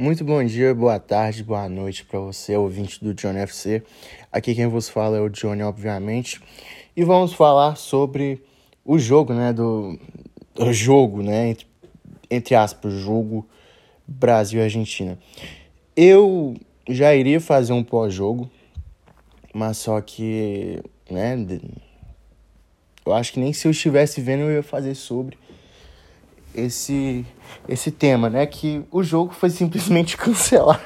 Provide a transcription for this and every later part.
Muito bom dia, boa tarde, boa noite para você, ouvinte do Johnny FC. Aqui quem vos fala é o Johnny, obviamente. E vamos falar sobre o jogo, né, do o jogo, né, entre, entre aspas, jogo Brasil e Argentina. Eu já iria fazer um pós-jogo, mas só que, né, eu acho que nem se eu estivesse vendo eu ia fazer sobre esse esse tema, né? Que o jogo foi simplesmente cancelado.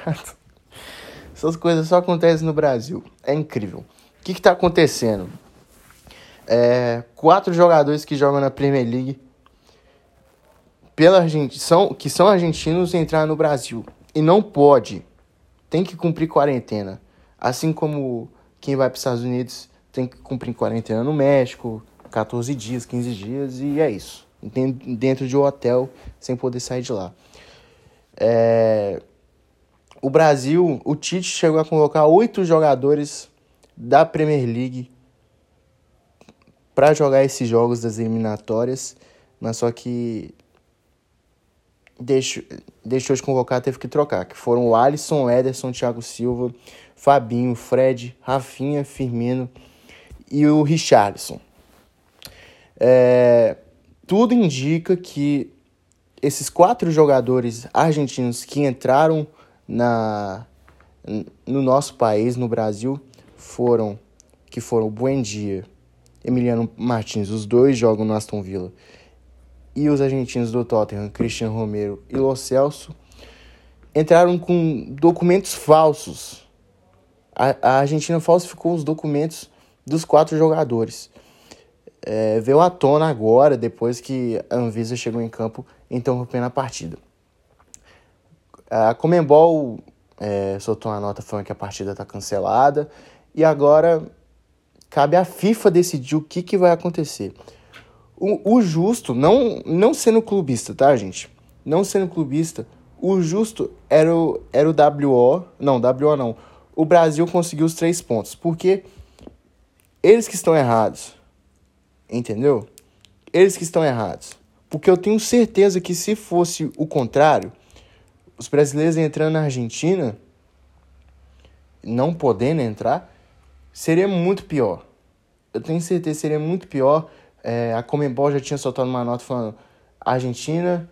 Essas coisas só acontecem no Brasil. É incrível. O que está acontecendo? É, quatro jogadores que jogam na Premier League pela Argentina, são, que são argentinos entraram no Brasil. E não pode. Tem que cumprir quarentena. Assim como quem vai para os Estados Unidos tem que cumprir quarentena no México, 14 dias, 15 dias, e é isso dentro de um hotel sem poder sair de lá. É... O Brasil, o Tite chegou a convocar oito jogadores da Premier League para jogar esses jogos das eliminatórias, mas só que deixou, deixou de convocar, teve que trocar, que foram o Alisson, Ederson, Thiago Silva, Fabinho, Fred, Rafinha, Firmino e o Richarlison. É, tudo indica que esses quatro jogadores argentinos que entraram na, no nosso país, no Brasil, foram que foram Buendia, Emiliano Martins, os dois jogam no Aston Villa, e os argentinos do Tottenham, Christian Romero e Lo Celso, entraram com documentos falsos. A, a Argentina falsificou os documentos dos quatro jogadores é, veio à tona agora, depois que a Anvisa chegou em campo interrompendo a partida. A Comembol é, soltou uma nota falando que a partida está cancelada e agora cabe à FIFA decidir o que, que vai acontecer. O, o justo, não, não sendo clubista, tá, gente? Não sendo clubista, o justo era o, era o WO, não, WO não. O Brasil conseguiu os três pontos, porque eles que estão errados Entendeu? Eles que estão errados. Porque eu tenho certeza que se fosse o contrário, os brasileiros entrando na Argentina, não podendo entrar, seria muito pior. Eu tenho certeza que seria muito pior. É, a Comembol já tinha soltado uma nota falando: a Argentina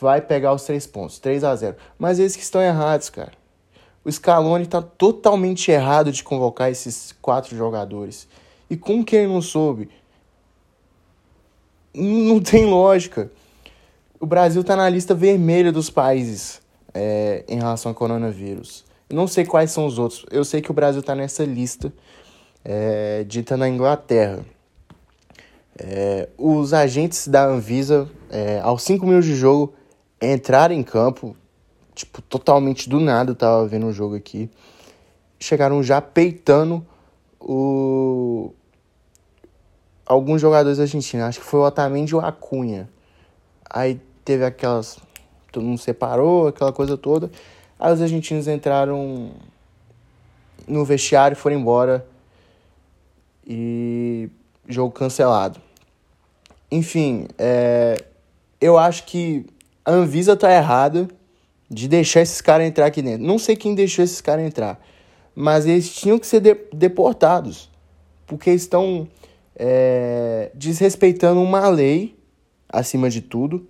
vai pegar os três pontos, 3 a 0 Mas eles que estão errados, cara. O Scaloni está totalmente errado de convocar esses quatro jogadores. E como que ele não soube? Não tem lógica. O Brasil está na lista vermelha dos países é, em relação ao coronavírus. não sei quais são os outros. Eu sei que o Brasil está nessa lista é, dita na Inglaterra. É, os agentes da Anvisa, é, aos 5 minutos de jogo, entraram em campo, tipo, totalmente do nada, eu tava vendo o um jogo aqui. Chegaram já peitando o, alguns jogadores argentinos, acho que foi o Otamendi e o Acunha. Aí teve aquelas. Todo mundo separou, aquela coisa toda. Aí os argentinos entraram no vestiário, foram embora. E jogo cancelado. Enfim, é, eu acho que a Anvisa tá errada de deixar esses caras entrar aqui dentro. Não sei quem deixou esses caras entrar, mas eles tinham que ser de, deportados, porque estão é, desrespeitando uma lei, acima de tudo,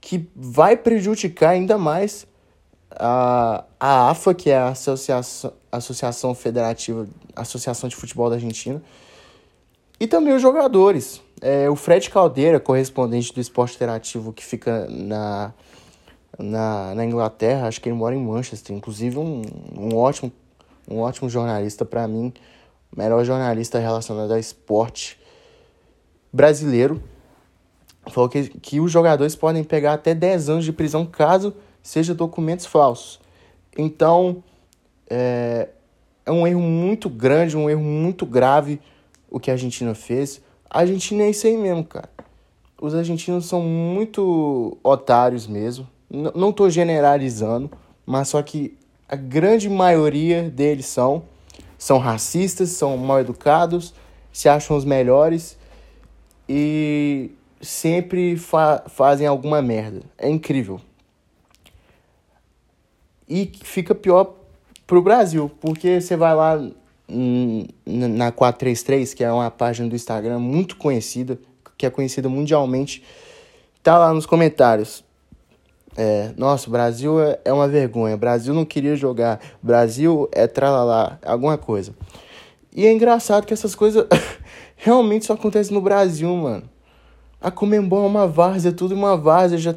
que vai prejudicar ainda mais a, a AFA, que é a Associação, Associação Federativa, Associação de Futebol da Argentina, e também os jogadores. É, o Fred Caldeira, correspondente do esporte interativo que fica na, na, na Inglaterra, acho que ele mora em Manchester, inclusive um, um ótimo um ótimo jornalista para mim melhor jornalista relacionado ao esporte brasileiro, falou que, que os jogadores podem pegar até 10 anos de prisão caso seja documentos falsos. Então, é, é um erro muito grande, um erro muito grave o que a Argentina fez. A Argentina é isso aí mesmo, cara. Os argentinos são muito otários mesmo. N não estou generalizando, mas só que a grande maioria deles são são racistas, são mal educados, se acham os melhores e sempre fa fazem alguma merda. É incrível. E fica pior pro Brasil, porque você vai lá na 433, que é uma página do Instagram muito conhecida, que é conhecida mundialmente, tá lá nos comentários. É, nossa, o Brasil é, é uma vergonha. O Brasil não queria jogar. O Brasil é tralalá, alguma coisa. E é engraçado que essas coisas realmente só acontecem no Brasil, mano. A Comembol é uma várzea, tudo uma várzea. Já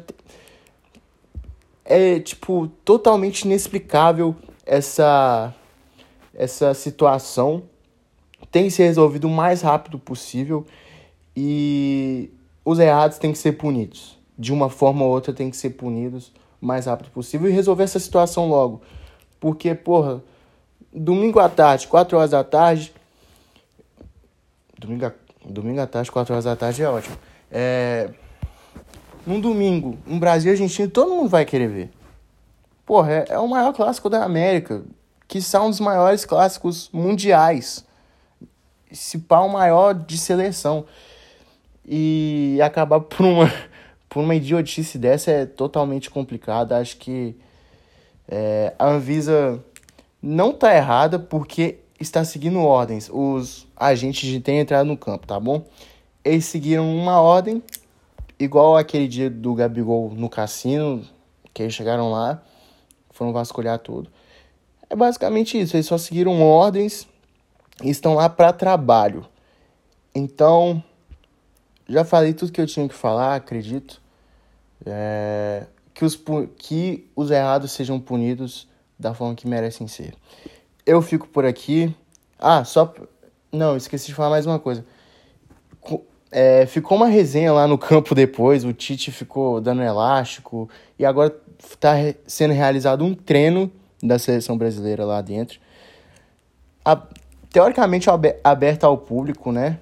É, tipo, totalmente inexplicável essa, essa situação. Tem que ser resolvido o mais rápido possível. E os errados têm que ser punidos de uma forma ou outra, tem que ser punidos o mais rápido possível e resolver essa situação logo. Porque, porra, domingo à tarde, 4 horas da tarde. Domingo, domingo à tarde, 4 horas da tarde é ótimo. É. Num domingo, um Brasil e Argentina, todo mundo vai querer ver. Porra, é, é o maior clássico da América. Que são um dos maiores clássicos mundiais. Se pá, o maior de seleção. E acabar por uma por uma idiotice dessa é totalmente complicado. Acho que é, a Anvisa não tá errada porque está seguindo ordens. Os agentes de têm entrado no campo, tá bom? Eles seguiram uma ordem, igual aquele dia do Gabigol no cassino, que eles chegaram lá, foram vasculhar tudo. É basicamente isso, eles só seguiram ordens e estão lá para trabalho. Então, já falei tudo que eu tinha que falar, acredito. É, que, os, que os errados sejam punidos da forma que merecem ser. Eu fico por aqui. Ah, só. Não, esqueci de falar mais uma coisa. É, ficou uma resenha lá no campo depois, o Tite ficou dando elástico, e agora está sendo realizado um treino da seleção brasileira lá dentro. A, teoricamente aberto ao público, né?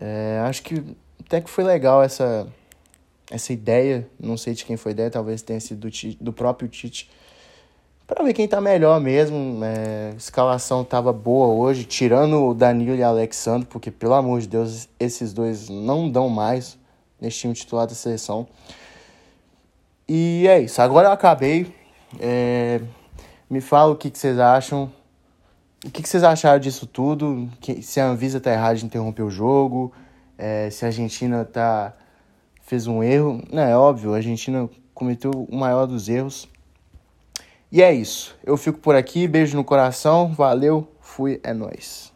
É, acho que até que foi legal essa, essa ideia. Não sei de quem foi ideia, talvez tenha sido do, do próprio Tite. Para ver quem tá melhor mesmo. É, a escalação tava boa hoje, tirando o Danilo e o Alexandre, porque pelo amor de Deus, esses dois não dão mais nesse time titular da seleção. E é isso. Agora eu acabei. É, me fala o que, que vocês acham. O que, que vocês acharam disso tudo? Que, se a Anvisa tá errada de interromper o jogo? É, se a Argentina tá, fez um erro. Não, é óbvio, a Argentina cometeu o maior dos erros. E é isso. Eu fico por aqui, beijo no coração, valeu, fui, é nóis.